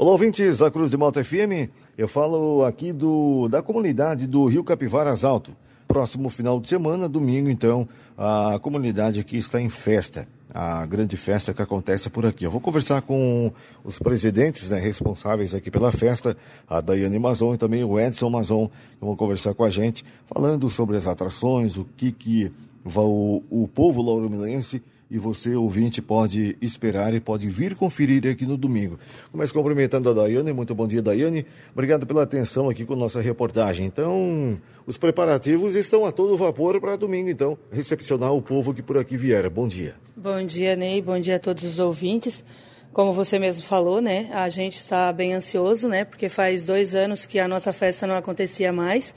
Olá, ouvintes da Cruz de Malta FM. Eu falo aqui do, da comunidade do Rio Capivaras Alto. Próximo final de semana, domingo, então, a comunidade aqui está em festa. A grande festa que acontece por aqui. Eu vou conversar com os presidentes né, responsáveis aqui pela festa, a Daiane Mazon e também o Edson Mazon, que vão conversar com a gente, falando sobre as atrações, o que, que o, o povo lauromilense e você, ouvinte, pode esperar e pode vir conferir aqui no domingo. Começo cumprimentando a Daiane. Muito bom dia, Daiane. Obrigado pela atenção aqui com nossa reportagem. Então, os preparativos estão a todo vapor para domingo, então, recepcionar o povo que por aqui vier. Bom dia. Bom dia, Ney. Bom dia a todos os ouvintes. Como você mesmo falou, né? A gente está bem ansioso, né? Porque faz dois anos que a nossa festa não acontecia mais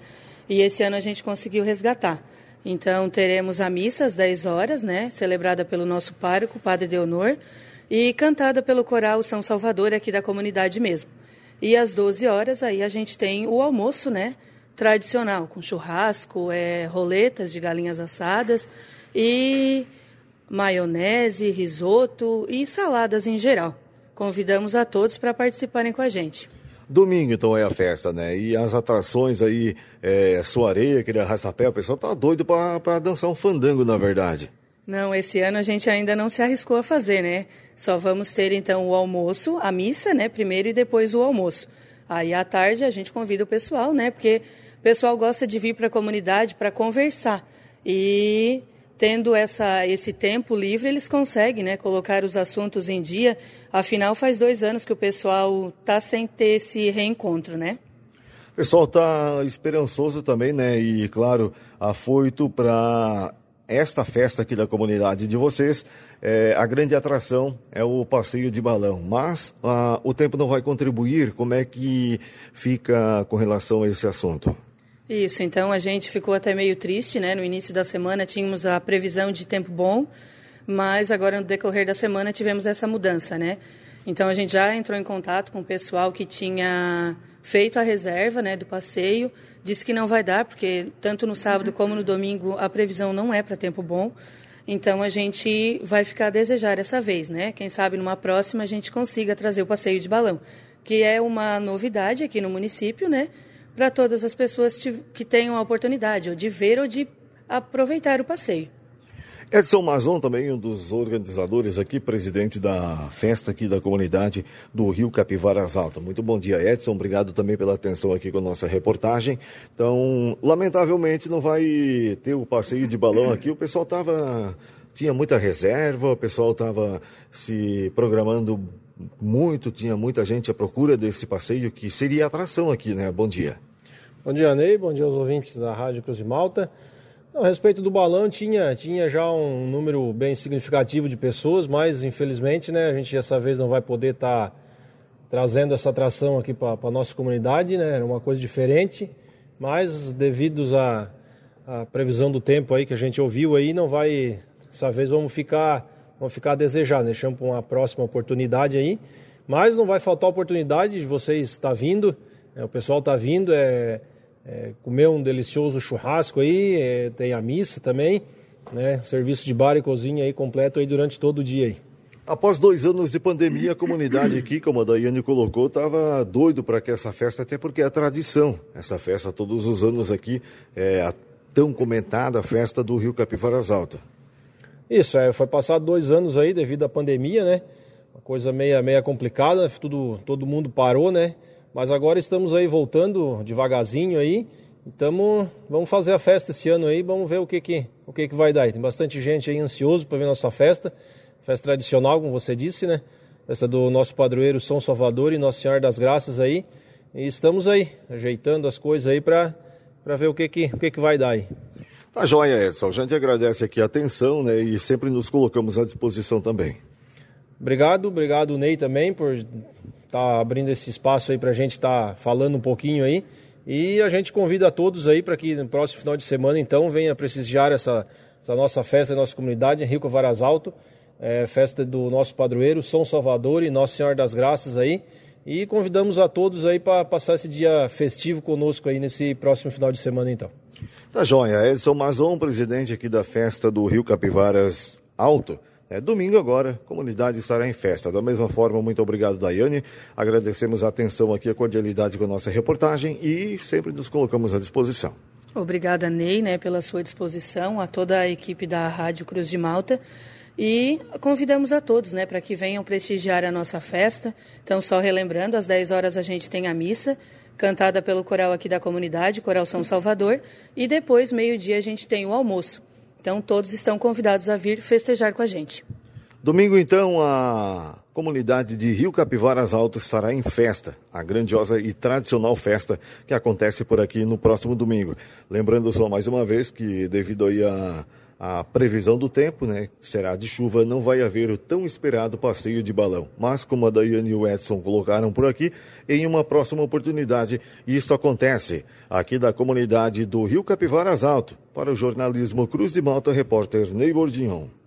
e esse ano a gente conseguiu resgatar. Então, teremos a missa às 10 horas, né, celebrada pelo nosso pároco, Padre Deonor, e cantada pelo coral São Salvador aqui da comunidade mesmo. E às 12 horas aí a gente tem o almoço, né, tradicional, com churrasco, é, roletas de galinhas assadas e maionese, risoto e saladas em geral. Convidamos a todos para participarem com a gente. Domingo, então, é a festa, né? E as atrações aí, é, soareia, aquele arrastapé, o pessoal tá doido para dançar um fandango, na verdade. Não, esse ano a gente ainda não se arriscou a fazer, né? Só vamos ter, então, o almoço, a missa, né? Primeiro e depois o almoço. Aí, à tarde, a gente convida o pessoal, né? Porque o pessoal gosta de vir para a comunidade para conversar. E tendo essa, esse tempo livre, eles conseguem né, colocar os assuntos em dia. Afinal, faz dois anos que o pessoal está sem ter esse reencontro, né? O pessoal está esperançoso também, né? E, claro, afoito para esta festa aqui da comunidade de vocês. É, a grande atração é o passeio de balão, mas ah, o tempo não vai contribuir. Como é que fica com relação a esse assunto? Isso, então a gente ficou até meio triste, né? No início da semana tínhamos a previsão de tempo bom, mas agora no decorrer da semana tivemos essa mudança, né? Então a gente já entrou em contato com o pessoal que tinha feito a reserva, né, do passeio, disse que não vai dar porque tanto no sábado como no domingo a previsão não é para tempo bom. Então a gente vai ficar a desejar essa vez, né? Quem sabe numa próxima a gente consiga trazer o passeio de balão, que é uma novidade aqui no município, né? Para todas as pessoas que tenham a oportunidade ou de ver ou de aproveitar o passeio. Edson Mazon, também um dos organizadores aqui, presidente da festa aqui da comunidade do Rio Capivaras Alta. Muito bom dia, Edson. Obrigado também pela atenção aqui com a nossa reportagem. Então, lamentavelmente não vai ter o passeio de balão aqui. O pessoal estava tinha muita reserva, o pessoal estava se programando muito, tinha muita gente à procura desse passeio que seria atração aqui, né? Bom dia. Bom dia, Ney. Bom dia aos ouvintes da Rádio Cruz de Malta. a respeito do balão, tinha, tinha já um número bem significativo de pessoas, mas infelizmente né, a gente dessa vez não vai poder estar tá trazendo essa atração aqui para a nossa comunidade, né? Era uma coisa diferente, mas devido à, à previsão do tempo aí que a gente ouviu aí, não vai. Dessa vez vamos ficar vão ficar a desejar, deixamos para uma próxima oportunidade aí. Mas não vai faltar oportunidade de vocês estar tá vindo, é, o pessoal está vindo, é, é, comer um delicioso churrasco aí, é, tem a missa também, né? Serviço de bar e cozinha aí completo aí durante todo o dia aí. Após dois anos de pandemia, a comunidade aqui, como a Daiane colocou, estava doido para que essa festa, até porque é tradição. Essa festa todos os anos aqui é a tão comentada festa do Rio Capivaras Alto. Isso, é, foi passado dois anos aí devido à pandemia, né? Uma coisa meia, meia complicada, tudo, todo mundo parou, né? Mas agora estamos aí voltando devagarzinho aí. Então, vamos fazer a festa esse ano aí, vamos ver o que que, o que que vai dar. Tem bastante gente aí ansioso para ver nossa festa. Festa tradicional, como você disse, né? Festa do nosso padroeiro São Salvador e Nossa Senhora das Graças aí. E estamos aí, ajeitando as coisas aí para ver o que que, o que que vai dar aí. Tá joia, Edson. A gente agradece aqui a atenção né, e sempre nos colocamos à disposição também. Obrigado, obrigado Ney também por estar tá abrindo esse espaço aí para a gente estar tá falando um pouquinho aí. E a gente convida a todos aí para que no próximo final de semana então venha prestigiar essa, essa nossa festa nossa comunidade, Henrico Varas Alto, é, festa do nosso padroeiro São Salvador e Nossa Senhora das Graças aí. E convidamos a todos aí para passar esse dia festivo conosco aí nesse próximo final de semana então. Tá joia. Edson Mazon, presidente aqui da festa do Rio Capivaras Alto, É, domingo agora, comunidade estará em festa. Da mesma forma, muito obrigado, Daiane. Agradecemos a atenção aqui, a cordialidade com a nossa reportagem e sempre nos colocamos à disposição. Obrigada, Ney, né, pela sua disposição, a toda a equipe da Rádio Cruz de Malta. E convidamos a todos né, para que venham prestigiar a nossa festa. Então, só relembrando, às 10 horas a gente tem a missa, cantada pelo coral aqui da comunidade, Coral São Salvador. E depois, meio-dia, a gente tem o almoço. Então, todos estão convidados a vir festejar com a gente. Domingo, então, a comunidade de Rio Capivaras Alto estará em festa, a grandiosa e tradicional festa que acontece por aqui no próximo domingo. Lembrando só mais uma vez que, devido aí a a previsão do tempo, né, será de chuva, não vai haver o tão esperado passeio de balão. Mas, como a Daiane e o Edson colocaram por aqui, em uma próxima oportunidade, isto acontece aqui da comunidade do Rio Capivaras Alto. Para o jornalismo Cruz de Malta, repórter Ney Bordignon.